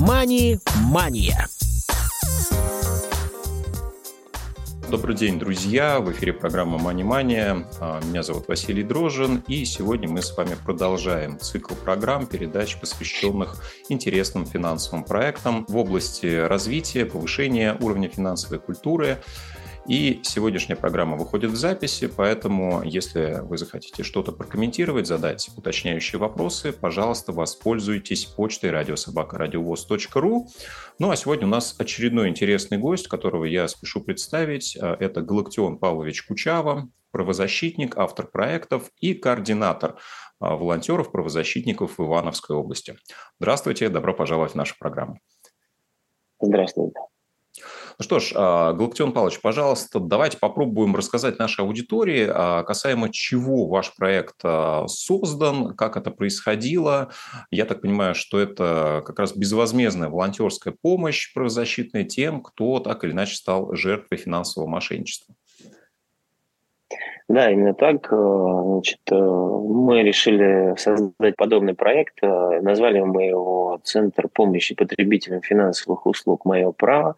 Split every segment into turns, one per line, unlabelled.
«Мани-мания».
Добрый день, друзья! В эфире программа «Мани Мания». Меня зовут Василий Дрожин, и сегодня мы с вами продолжаем цикл программ, передач, посвященных интересным финансовым проектам в области развития, повышения уровня финансовой культуры – и сегодняшняя программа выходит в записи, поэтому если вы захотите что-то прокомментировать, задать уточняющие вопросы, пожалуйста, воспользуйтесь почтой радиособакарадиовоз.ру. Ну а сегодня у нас очередной интересный гость, которого я спешу представить. Это Галактион Павлович Кучава, правозащитник, автор проектов и координатор а, волонтеров, правозащитников в Ивановской области. Здравствуйте, добро пожаловать в нашу программу.
Здравствуйте.
Ну что ж, а, Галактион Павлович, пожалуйста, давайте попробуем рассказать нашей аудитории а, касаемо чего ваш проект а, создан, как это происходило. Я так понимаю, что это как раз безвозмездная волонтерская помощь правозащитная тем, кто так или иначе стал жертвой финансового мошенничества.
Да, именно так. Значит, мы решили создать подобный проект. Назвали мы его «Центр помощи потребителям финансовых услуг. Мое право».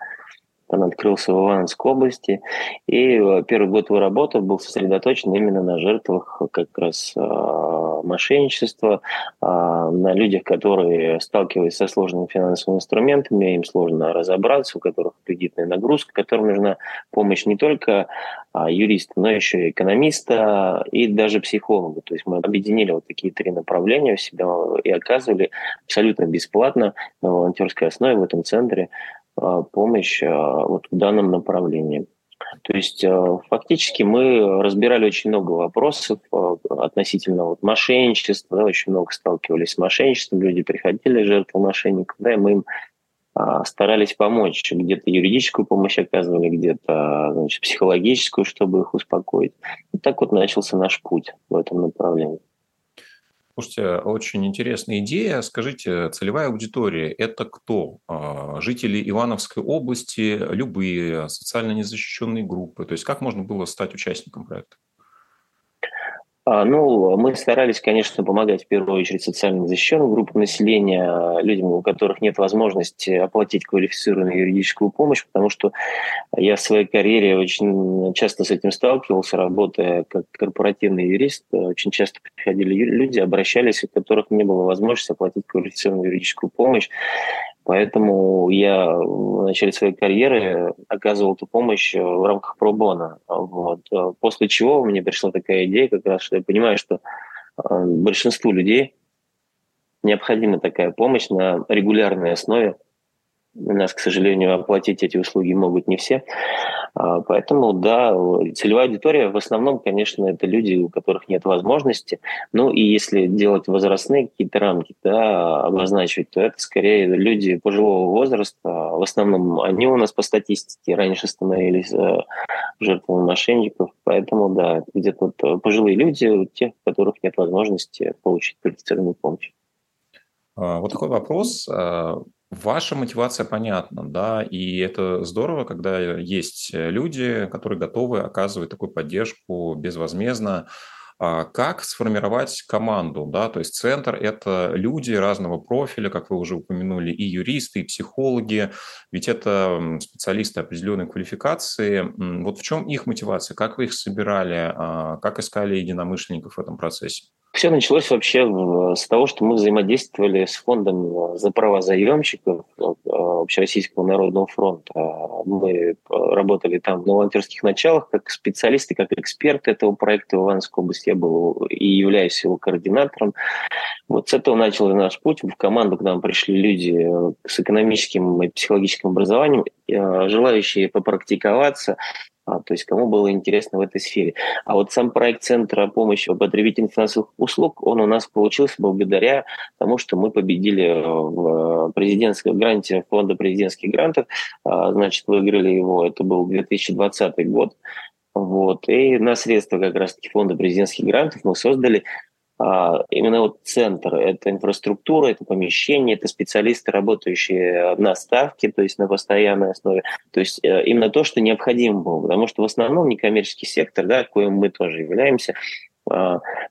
Он открылся в Ивановской области. И э, первый год его работы был сосредоточен именно на жертвах как раз э, мошенничества, э, на людях, которые сталкиваются со сложными финансовыми инструментами, им сложно разобраться, у которых кредитная нагрузка, которым нужна помощь не только юриста, но еще и экономиста и даже психолога. То есть мы объединили вот такие три направления в себя и оказывали абсолютно бесплатно на волонтерской основе в этом центре а, помощь а, вот в данном направлении. То есть а, фактически мы разбирали очень много вопросов относительно вот мошенничества, да, очень много сталкивались с мошенничеством, люди приходили жертвы мошенников, да, и мы им старались помочь, где-то юридическую помощь оказывали, где-то значит, психологическую, чтобы их успокоить. И так вот начался наш путь в этом направлении.
Слушайте, очень интересная идея. Скажите, целевая аудитория – это кто? А, жители Ивановской области, любые социально незащищенные группы? То есть как можно было стать участником проекта?
А, ну, мы старались, конечно, помогать в первую очередь социально защищенным группам населения, людям, у которых нет возможности оплатить квалифицированную юридическую помощь, потому что я в своей карьере очень часто с этим сталкивался, работая как корпоративный юрист. Очень часто приходили люди, обращались, у которых не было возможности оплатить квалифицированную юридическую помощь. Поэтому я в начале своей карьеры оказывал эту помощь в рамках пробона. Вот. После чего мне пришла такая идея, как раз, что я понимаю, что э, большинству людей необходима такая помощь на регулярной основе, у нас, к сожалению, оплатить эти услуги могут не все. А, поэтому, да, целевая аудитория в основном, конечно, это люди, у которых нет возможности. Ну и если делать возрастные какие-то рамки, да, обозначивать, то это скорее люди пожилого возраста. В основном они у нас по статистике раньше становились э, жертвами мошенников. Поэтому, да, где-то вот э, пожилые люди, у тех, у которых нет возможности получить квалифицированную помощь.
А, вот такой вопрос. Ваша мотивация понятна, да, и это здорово, когда есть люди, которые готовы оказывать такую поддержку безвозмездно. А как сформировать команду, да, то есть центр – это люди разного профиля, как вы уже упомянули, и юристы, и психологи, ведь это специалисты определенной квалификации. Вот в чем их мотивация, как вы их собирали, а, как искали единомышленников в этом процессе?
Все началось вообще с того, что мы взаимодействовали с фондом за права заемщиков э, Общероссийского народного фронта. Мы работали там на волонтерских началах как специалисты, как эксперты этого проекта в Ивановской области. Я был и являюсь его координатором. Вот с этого начался наш путь. В команду к нам пришли люди с экономическим и психологическим образованием, э, желающие попрактиковаться то есть кому было интересно в этой сфере. А вот сам проект Центра помощи потребителям финансовых услуг, он у нас получился благодаря тому, что мы победили в президентском гранте фонда президентских грантов, а, значит, выиграли его, это был 2020 год. Вот. И на средства как раз-таки фонда президентских грантов мы создали а, именно вот центр, это инфраструктура, это помещение, это специалисты, работающие на ставке, то есть на постоянной основе. То есть э, именно то, что необходимо было, потому что в основном некоммерческий сектор, да, коим мы тоже являемся, а,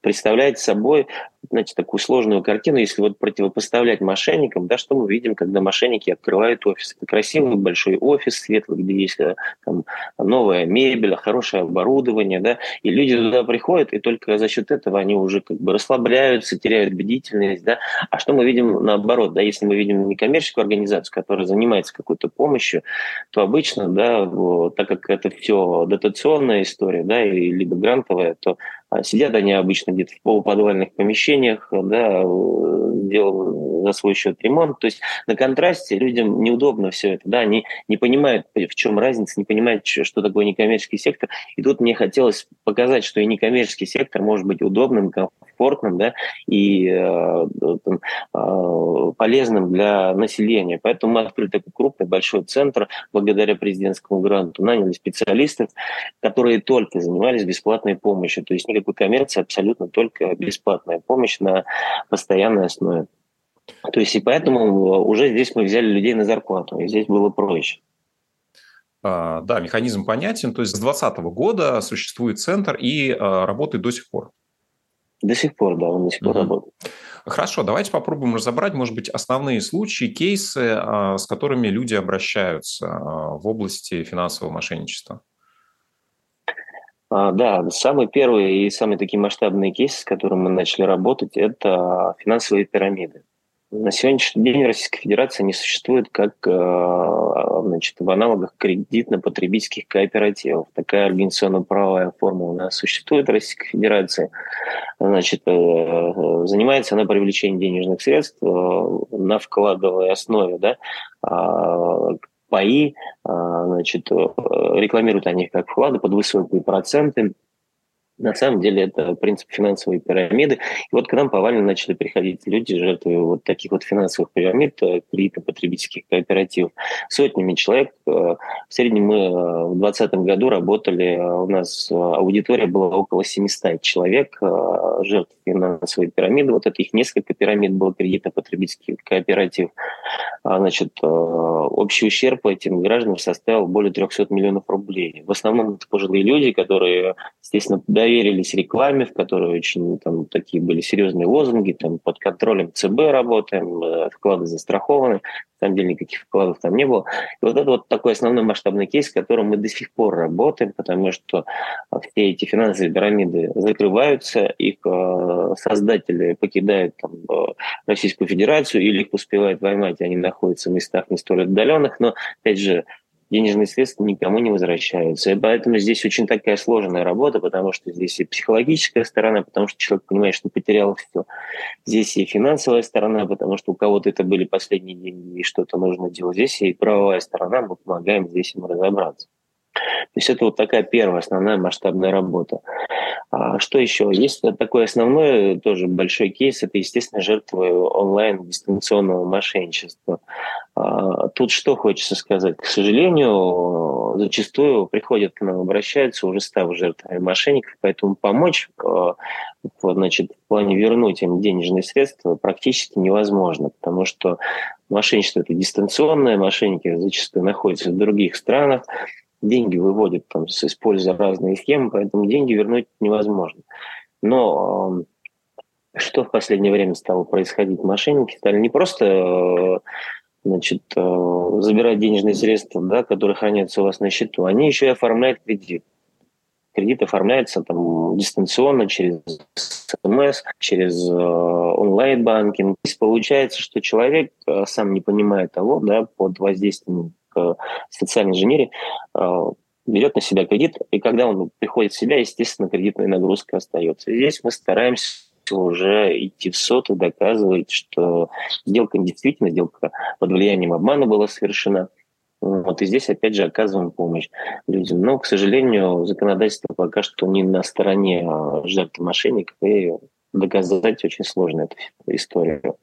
представляет собой знаете, такую сложную картину, если вот противопоставлять мошенникам, да, что мы видим, когда мошенники открывают офис. Это красивый большой офис светлый, где есть э, там, новая мебель, хорошее оборудование, да, и люди туда приходят, и только за счет этого они уже как бы расслабляются, теряют бдительность, да. А что мы видим наоборот, да, если мы видим некоммерческую организацию, которая занимается какой-то помощью, то обычно, да, вот, так как это все дотационная история, да, или либо грантовая, то а сидят они обычно где-то в полуподвальных помещениях, да, делают за свой счет ремонт. То есть на контрасте людям неудобно все это, да, они не понимают, в чем разница, не понимают, что такое некоммерческий сектор. И тут мне хотелось показать, что и некоммерческий сектор может быть удобным, комфортным, да, и э, там, э, полезным для населения. Поэтому мы открыли такой крупный, большой центр благодаря президентскому гранту, наняли специалистов, которые только занимались бесплатной помощью. То есть никакой коммерции, абсолютно только бесплатная помощь на постоянной основе. То есть и поэтому уже здесь мы взяли людей на зарплату, и здесь было проще.
А, да, механизм понятен. То есть с 2020 года существует центр и а, работает до сих пор.
До сих пор, да, он до сих пор угу. работает.
Хорошо, давайте попробуем разобрать, может быть, основные случаи, кейсы, а, с которыми люди обращаются в области финансового мошенничества.
А, да, самый первый и самый такие масштабные кейсы, с которыми мы начали работать, это финансовые пирамиды. На сегодняшний день Российская Федерация не существует как а, значит, в аналогах кредитно-потребительских кооперативов. Такая организационно-правовая форма у нас существует в Российской Федерации. Значит, э, занимается она привлечением денежных средств э, на вкладовой основе, да, а, паи, а, значит, э, рекламируют они как вклады под высокие проценты, на самом деле это принцип финансовой пирамиды. И вот к нам повально начали приходить люди, жертвы вот таких вот финансовых пирамид, э, кредитно-потребительских кооперативов. Сотнями человек. Э, в среднем мы э, в 2020 году работали, у нас аудитория была около 700 человек, жертв финансовой пирамиды. Вот это их несколько пирамид было кредитно-потребительских кооператив. А, значит, общий ущерб этим гражданам составил более 300 миллионов рублей. В основном это пожилые люди, которые, естественно, доверились рекламе, в которой очень там такие были серьезные лозунги, там под контролем ЦБ работаем, э, вклады застрахованы, на самом деле никаких вкладов там не было. И вот это вот такой основной масштабный кейс, с которым мы до сих пор работаем, потому что все эти финансовые пирамиды закрываются, их э, создатели покидают там, э, Российскую Федерацию или их успевают поймать, они находятся в местах не столь отдаленных, но, опять же, денежные средства никому не возвращаются. И поэтому здесь очень такая сложная работа, потому что здесь и психологическая сторона, потому что человек понимает, что потерял все. Здесь и финансовая сторона, потому что у кого-то это были последние деньги, и что-то нужно делать. Здесь и правовая сторона, мы помогаем здесь ему разобраться. То есть это вот такая первая основная масштабная работа. А что еще? Есть такой основной тоже большой кейс, это, естественно, жертвы онлайн-дистанционного мошенничества. А, тут что хочется сказать? К сожалению, зачастую приходят к нам, обращаются, уже став жертвами мошенников, поэтому помочь а, значит, в плане вернуть им денежные средства практически невозможно, потому что мошенничество – это дистанционное, мошенники зачастую находятся в других странах, деньги выводят, там, используя разные схемы, поэтому деньги вернуть невозможно. Но что в последнее время стало происходить? Мошенники стали не просто э, значит, э, забирать денежные средства, да, которые хранятся у вас на счету, они еще и оформляют кредит. Кредит оформляется там дистанционно через СМС, через э, онлайн-банкинг. Получается, что человек сам не понимает того, да, под воздействием к социальной инженерии, э, берет на себя кредит, и когда он приходит в себя, естественно, кредитная нагрузка остается. здесь мы стараемся уже идти в суд и доказывать, что сделка действительно, сделка под влиянием обмана была совершена. Вот, и здесь, опять же, оказываем помощь людям. Но, к сожалению, законодательство пока что не на стороне а, жертв мошенников, и доказать очень сложно эту историю.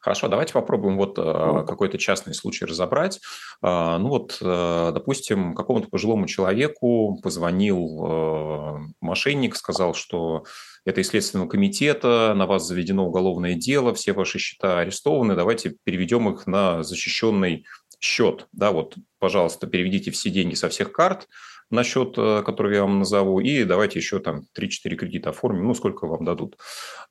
Хорошо, давайте попробуем вот э, какой-то частный случай разобрать. Э, ну вот, э, допустим, какому-то пожилому человеку позвонил мошенник, сказал, что это из Следственного комитета, на вас заведено уголовное дело, все ваши счета арестованы, давайте переведем их на защищенный счет. Да, вот, пожалуйста, переведите все деньги со всех карт, на счет, э, который я вам назову, и давайте еще там 3-4 кредита оформим, ну, сколько вам дадут.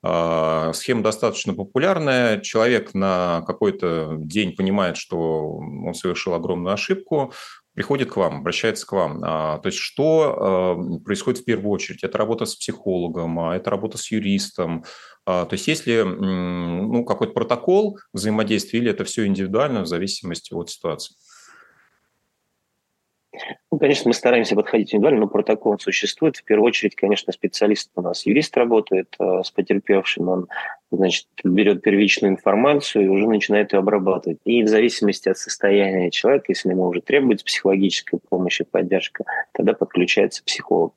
А, схема достаточно популярная. Человек на какой-то день понимает, что он совершил огромную ошибку, приходит к вам, обращается к вам. А, то есть что э, происходит в первую очередь? Это работа с психологом, а это работа с юристом. То есть есть ли ну, какой-то протокол взаимодействия или это все индивидуально в зависимости от ситуации?
Ну, конечно, мы стараемся подходить индивидуально, но протокол существует. В первую очередь, конечно, специалист у нас, юрист работает э, с потерпевшим, он, значит, берет первичную информацию и уже начинает ее обрабатывать. И в зависимости от состояния человека, если ему уже требуется психологическая помощь и поддержка, тогда подключается психолог.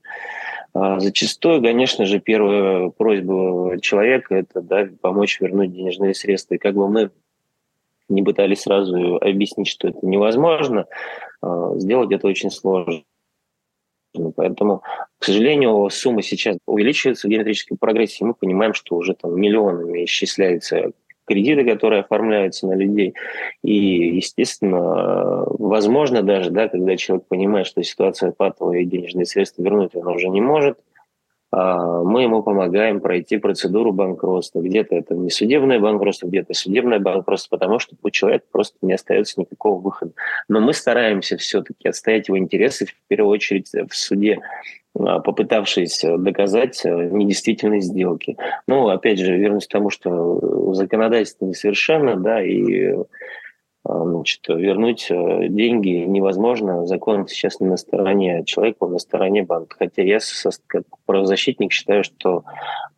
А зачастую, конечно же, первая просьба человека – это да, помочь вернуть денежные средства. И как бы мы не пытались сразу объяснить, что это невозможно, а, сделать это очень сложно. Поэтому, к сожалению, сумма сейчас увеличивается в геометрической прогрессии. Мы понимаем, что уже там миллионами исчисляются кредиты, которые оформляются на людей. И, естественно, возможно даже, да, когда человек понимает, что ситуация патовая и денежные средства вернуть он уже не может – мы ему помогаем пройти процедуру банкротства. Где-то это не судебное банкротство, где-то судебное банкротство, потому что у человека просто не остается никакого выхода. Но мы стараемся все-таки отстоять его интересы, в первую очередь в суде, а, попытавшись доказать э, недействительность сделки. Но, опять же, вернусь к тому, что законодательство несовершенно, да, и а, значит, вернуть э, деньги невозможно. Закон сейчас не на стороне человека, он на стороне банка. Хотя я как правозащитник считаю, что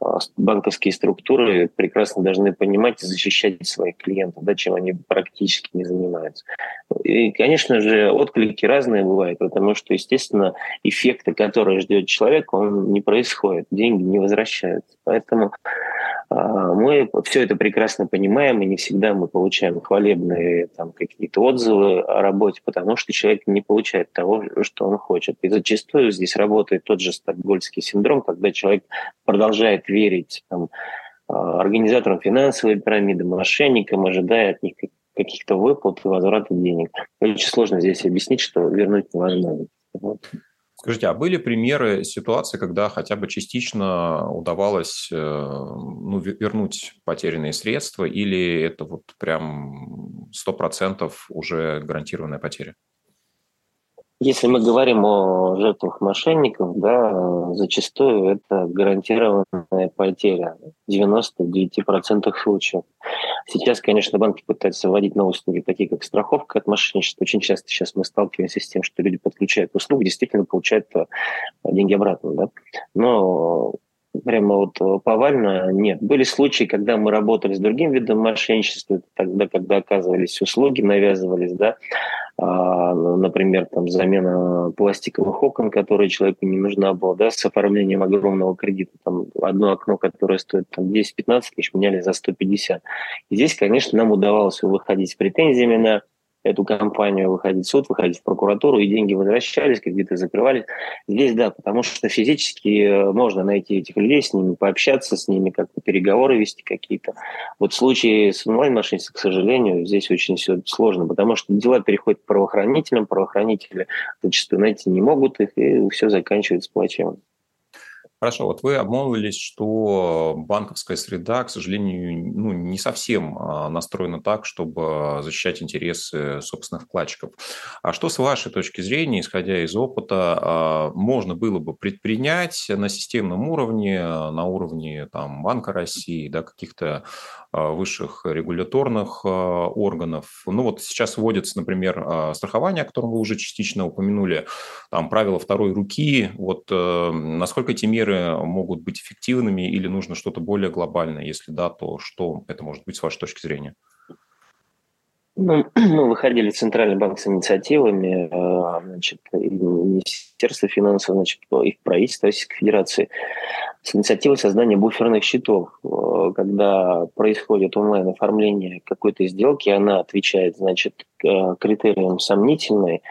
а, банковские структуры прекрасно должны понимать и защищать своих клиентов, да, чем они практически не занимаются. И, конечно же, отклики разные бывают, потому что, естественно, эффекта, который ждет человек, он не происходит, деньги не возвращаются. Поэтому мы все это прекрасно понимаем, и не всегда мы получаем хвалебные там, какие-то отзывы о работе, потому что человек не получает того, что он хочет. И зачастую здесь работает тот же стокгольмский синдром, когда человек продолжает верить там, а, организаторам финансовой пирамиды, мошенникам, ожидая от них каких-то выплат и возврата денег. Очень сложно здесь объяснить, что вернуть невозможно. Вот.
Скажите, а были примеры ситуации, когда хотя бы частично удавалось э, ну, вернуть потерянные средства, или это вот прям 100% уже гарантированная потеря?
Если мы говорим о жертвах мошенников, да, зачастую это гарантированная потеря в 99% случаев. Сейчас, конечно, банки пытаются вводить новые услуги, такие как страховка от мошенничества. Очень часто сейчас мы сталкиваемся с тем, что люди подключают услугу, действительно получают э, деньги обратно. Да? Но прямо вот э, повально нет. Были случаи, когда мы работали с другим видом мошенничества, тогда, когда оказывались услуги, навязывались, да, а, например, там замена пластиковых окон, которые человеку не нужна была, да, с оформлением огромного кредита, там одно окно, которое стоит там 10-15 тысяч, меняли за 150. И здесь, конечно, нам удавалось выходить с претензиями на эту компанию, выходить в суд, выходить в прокуратуру, и деньги возвращались, кредиты закрывались. Здесь да, потому что физически э, можно найти этих людей, с ними пообщаться, с ними как-то переговоры вести какие-то. Вот в случае с онлайн-мошенничеством, к сожалению, здесь очень все сложно, потому что дела переходят к правоохранителям, правоохранители зачастую найти не могут их, и все заканчивается плачевно.
Хорошо, вот вы обмолвились, что банковская среда, к сожалению, ну, не совсем а, настроена так, чтобы защищать интересы собственных вкладчиков. А что с вашей точки зрения, исходя из опыта, а, можно было бы предпринять на системном уровне, на уровне там, Банка России, да, каких-то а, высших регуляторных органов? Ну вот сейчас вводится, например, страхование, о котором вы уже частично упомянули, там правила второй руки. Вот э, насколько эти меры меры могут быть эффективными или нужно что-то более глобальное? Если да, то что это может быть с вашей точки зрения?
Ну, мы выходили в Центральный банк с инициативами, э, значит, Министерство финансов, значит, и правительство Российской Федерации с инициативой создания буферных счетов. Э, когда происходит онлайн-оформление какой-то сделки, она отвечает, значит, критериям сомнительной,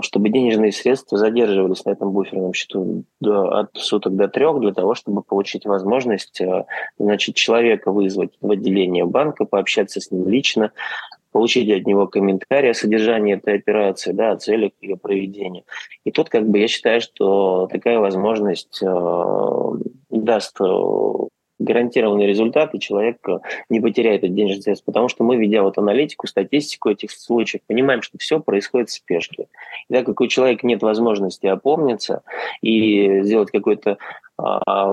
чтобы денежные средства задерживались на этом буферном счету до, от суток до трех для того, чтобы получить возможность а, значит, человека вызвать в отделение банка, пообщаться с ним лично, получить от него комментарий о содержании этой операции, да, о целях ее проведения. И тут, как бы, я считаю, что такая возможность э, даст э, гарантированный результат, и человек э, не потеряет этот денежный средств. Потому что мы, ведя вот аналитику, статистику этих случаев, понимаем, что все происходит в спешке. И так как у человека нет возможности опомниться и сделать какой-то а,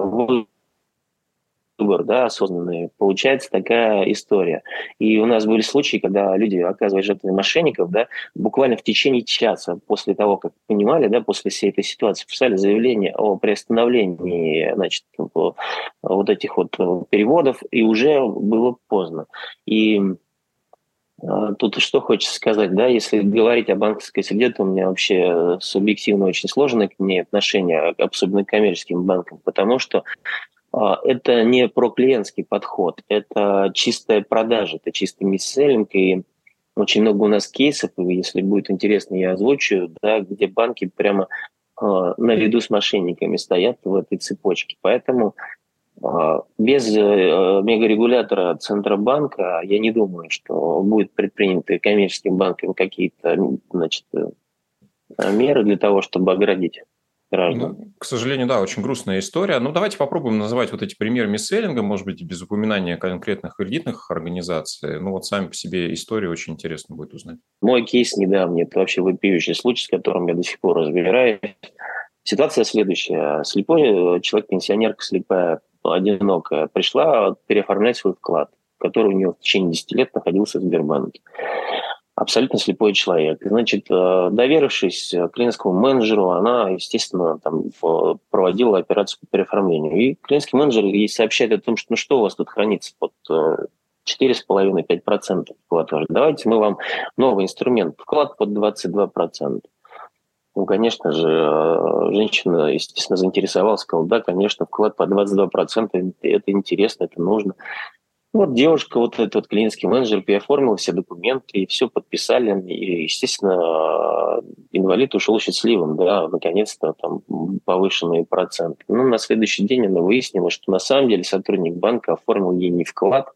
выбор, да, осознанный, получается такая история. И у нас были случаи, когда люди оказывались жертвами мошенников, да, буквально в течение часа после того, как понимали, да, после всей этой ситуации, писали заявление о приостановлении, значит, вот этих вот переводов, и уже было поздно. И а, Тут что хочется сказать, да, если говорить о банковской среде, то у меня вообще субъективно очень сложное к ней отношение, особенно к коммерческим банкам, потому что а, это не про клиентский подход, это чистая продажа, это чистый мисселлинг, и очень много у нас кейсов, если будет интересно, я озвучу, да, где банки прямо э, наряду с мошенниками стоят в этой цепочке. Поэтому э, без э, мегарегулятора Центробанка я не думаю, что будут предприняты коммерческим банком какие-то значит, меры для того, чтобы оградить граждан.
Ну, к сожалению, да, очень грустная история. Ну, давайте попробуем называть вот эти примеры мисселлинга, может быть, без упоминания конкретных кредитных организаций. Ну, вот сами по себе истории очень интересно будет узнать.
Мой кейс недавний, это вообще вопиющий случай, с которым я до сих пор разбираюсь. Ситуация следующая. Слепой э, человек, пенсионерка слепая, одинокая, пришла переоформлять свой вклад, который у нее в течение 10 лет находился в Сбербанке абсолютно слепой человек. Значит, э, доверившись клиентскому менеджеру, она, естественно, там, проводила операцию по переоформлению. И клиентский менеджер ей сообщает о том, что ну что у вас тут хранится под 4,5-5% вклад. Давайте мы вам новый инструмент, вклад под 22%. Ну, конечно же, э, женщина, естественно, заинтересовалась, сказала, да, конечно, вклад по 22%, это интересно, это нужно. Вот девушка, вот этот вот клиентский менеджер переоформил все документы, и все подписали. И, естественно, инвалид ушел счастливым, да, наконец-то там повышенные проценты. Ну, на следующий день она выяснила, что на самом деле сотрудник банка оформил ей не вклад,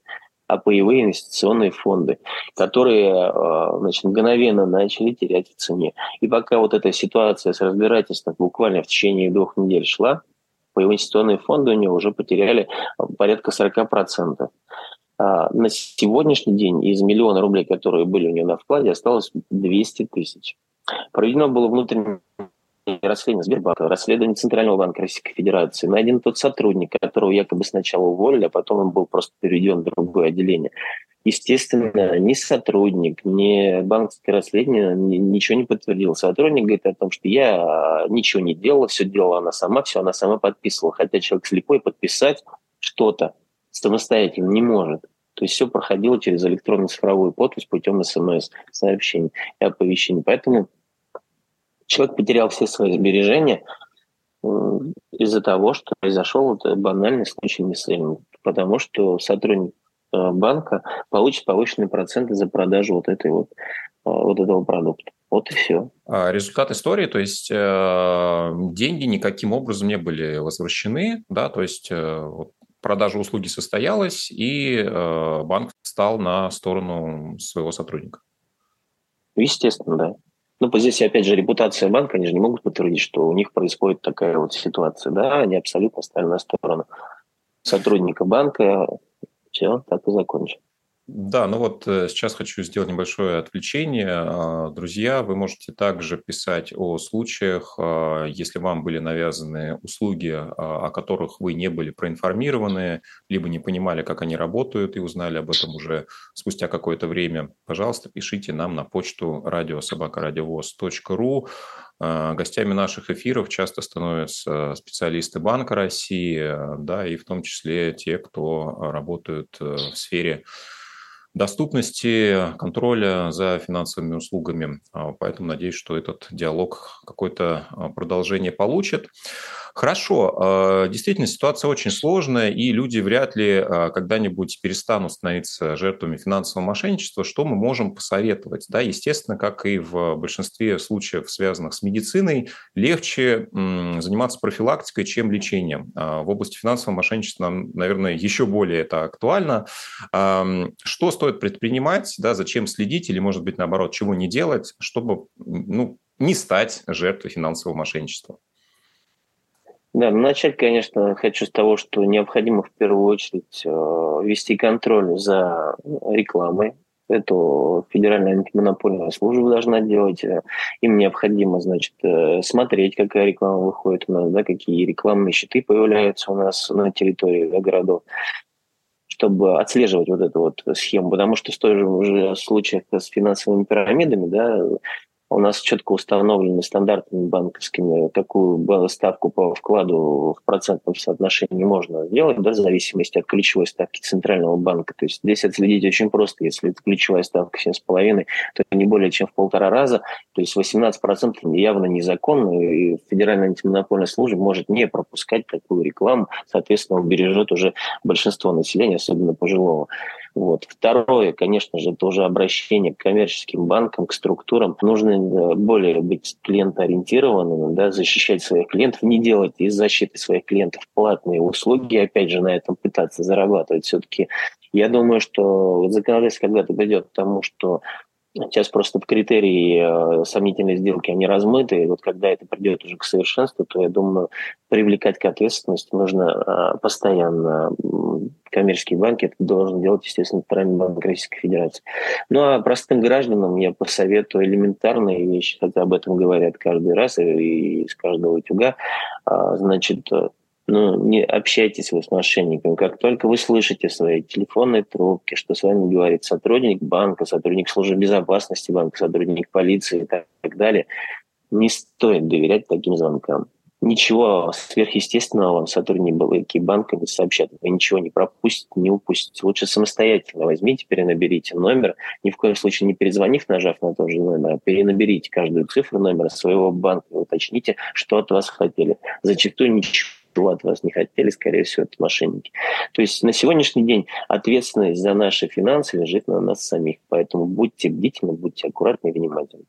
а паевые инвестиционные фонды, которые а, значит, мгновенно начали терять в цене. И пока вот эта ситуация с разбирательством буквально в течение двух недель шла, инвестиционные фонды у него уже потеряли порядка 40%. А на сегодняшний день из миллиона рублей, которые были у него на вкладе, осталось 200 тысяч. Проведено было внутреннее расследование Сбербанка, расследование Центрального банка Российской Федерации. Найден тот сотрудник, которого якобы сначала уволили, а потом он был просто переведен в другое отделение. Естественно, ни сотрудник, ни банковское расследование ничего не подтвердил. Сотрудник говорит о том, что я ничего не делала, все делала она сама, все она сама подписывала. Хотя человек слепой подписать что-то самостоятельно не может. То есть все проходило через электронно-цифровую подпись путем смс-сообщений и оповещений. Поэтому человек потерял все свои сбережения из-за того, что произошел вот банальный случай мисселлинга. Потому что сотрудник Э, банка получит повышенные проценты за продажу вот этой вот, э, вот этого продукта. Вот и все.
А результат истории, то есть э, деньги никаким образом не были возвращены, да, то есть продажа услуги состоялась, и банк встал на сторону своего сотрудника.
Естественно, да. Ну, здесь, опять же, репутация банка, они же не могут подтвердить, что у них происходит такая вот ситуация. Да, они абсолютно стали на сторону сотрудника банка, все, так и закончим.
Да, ну вот э, сейчас хочу сделать небольшое отвлечение. А, друзья, вы можете также писать о случаях, а, если вам были навязаны услуги, а, о которых вы не были проинформированы, либо не понимали, как они работают, и узнали об этом уже спустя какое-то время. Пожалуйста, пишите нам на почту радиособакарадиовоз.ру. Гостями наших эфиров часто становятся специалисты Банка России, да, и в том числе те, кто работают э, в сфере доступности, контроля за финансовыми услугами. А, поэтому надеюсь, что этот диалог какое-то а, продолжение получит. Хорошо, а, действительно, ситуация очень сложная, и люди вряд ли когда-нибудь перестанут становиться жертвами финансового мошенничества. Что мы можем посоветовать? Да, естественно, как и в большинстве случаев, связанных с медициной, легче заниматься профилактикой, чем лечением. В области финансового мошенничества, наверное, еще более это актуально. Что стоит предпринимать, да, зачем следить или, может быть, наоборот, чего не делать, чтобы ну, не стать жертвой финансового мошенничества?
Да, ну, начать, конечно, хочу с того, что необходимо в первую очередь э, вести контроль за рекламой. Это Федеральная антимонопольная служба должна делать. Им необходимо, значит, э, смотреть, какая реклама выходит у нас, да, какие рекламные щиты появляются у нас на территории городов чтобы отслеживать вот эту вот схему, потому что в той же уже случаях с финансовыми пирамидами, да, у нас четко установлены стандартами банковскими, какую ставку по вкладу в процентном соотношении можно сделать, да, в зависимости от ключевой ставки Центрального банка. То есть здесь отследить очень просто. Если это ключевая ставка 7,5, то не более чем в полтора раза. То есть 18% явно незаконно, и Федеральная антимонопольная служба может не пропускать такую рекламу, соответственно, убережет уже большинство населения, особенно пожилого. Вот. Второе, конечно же, это уже обращение к коммерческим банкам, к структурам. Нужно э, более быть клиентоориентированным, да, защищать своих клиентов, не делать из защиты своих клиентов платные услуги, опять же, на этом пытаться зарабатывать. Все-таки я думаю, что законодательство когда-то придет к тому, что Сейчас просто критерии э, сомнительной сделки, они размыты. И вот когда это придет уже к совершенству, то, я думаю, привлекать к ответственности нужно э, постоянно. Коммерческие банки это должен делать, естественно, Центральный банк Российской Федерации. Ну а простым гражданам я посоветую элементарные вещи, хотя об этом говорят каждый раз и из каждого утюга. А, значит, ну, не общайтесь вы с мошенниками. Как только вы слышите в своей телефонной трубке, что с вами говорит сотрудник банка, сотрудник службы безопасности банка, сотрудник полиции и так, так далее, не стоит доверять таким звонкам. Ничего сверхъестественного вам сотрудники банка не сообщат. Вы ничего не пропустите, не упустите. Лучше самостоятельно возьмите, перенаберите номер. Ни в коем случае не перезвонив, нажав на тот же номер, а перенаберите каждую цифру номера своего банка и уточните, что от вас хотели. Зачастую ничего чего от вас не хотели, скорее всего, это мошенники. То есть на сегодняшний день ответственность за наши финансы лежит на нас самих. Поэтому будьте бдительны, будьте аккуратны и внимательны.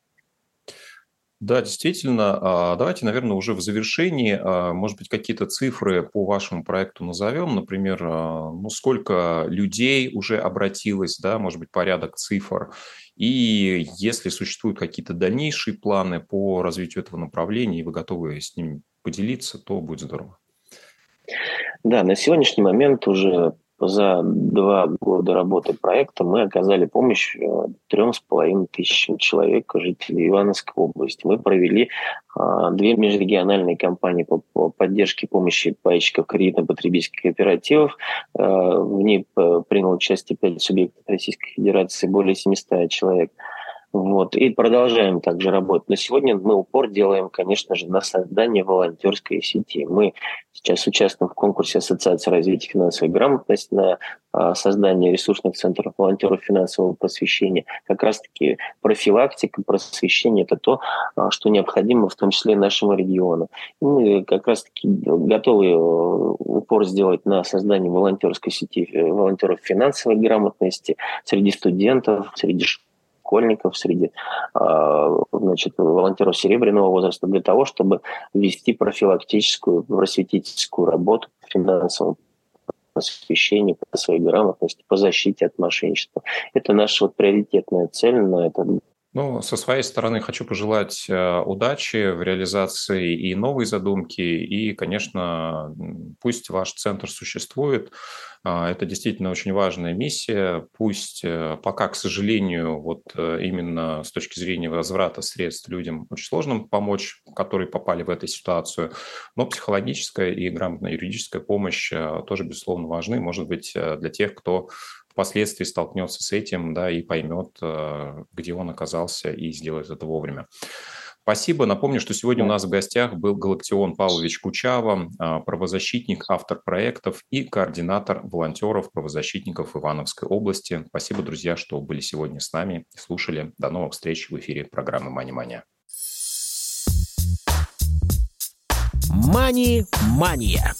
Да, действительно. А, давайте, наверное, уже в завершении, а, может быть, какие-то цифры по вашему проекту назовем. Например, а, ну, сколько людей уже обратилось, да, может быть, порядок цифр. И если существуют какие-то дальнейшие планы по развитию этого направления, и вы готовы с ним поделиться, то будет здорово.
Да, на сегодняшний момент уже за два года работы проекта мы оказали помощь э, трем с половиной тысячам человек, жителей Ивановской области. Мы провели а, две межрегиональные кампании по, по поддержке помощи пайщиков кредитно-потребительских кооперативов. А, в ней э, принял участие пять субъектов Российской Федерации, более 700 человек. Вот. И продолжаем также работать. Но сегодня мы упор делаем, конечно же, на создание волонтерской сети. Мы сейчас участвуем в конкурсе Ассоциации развития финансовой грамотности на а, создание ресурсных центров волонтеров финансового просвещения. Как раз-таки профилактика, просвещение – это то, а, что необходимо в том числе нашему региону. И мы как раз-таки готовы э, упор сделать на создание волонтерской сети э, волонтеров финансовой грамотности среди студентов, среди школьников, среди а, значит, волонтеров серебряного возраста для того, чтобы вести профилактическую, просветительскую работу по финансовому просвещению, по своей грамотности, по защите от мошенничества. Это наша вот приоритетная цель на этот
ну, со своей стороны хочу пожелать э, удачи в реализации и новой задумки, и, конечно, пусть ваш центр существует. А, это действительно очень важная миссия. Пусть э, пока, к сожалению, вот э, именно с точки зрения возврата средств людям очень сложно помочь, которые попали в эту ситуацию, но психологическая и грамотная юридическая помощь тоже, безусловно, важны. Может быть, для тех, кто впоследствии столкнется с этим, да, и поймет, э, где он оказался, и сделает это вовремя. Спасибо. Напомню, что сегодня у нас в гостях был Галактион Павлович Кучава, э, правозащитник, автор проектов и координатор волонтеров, правозащитников Ивановской области. Спасибо, друзья, что были сегодня с нами и слушали. До новых встреч в эфире программы «Мани-мания».
«Мани-мания».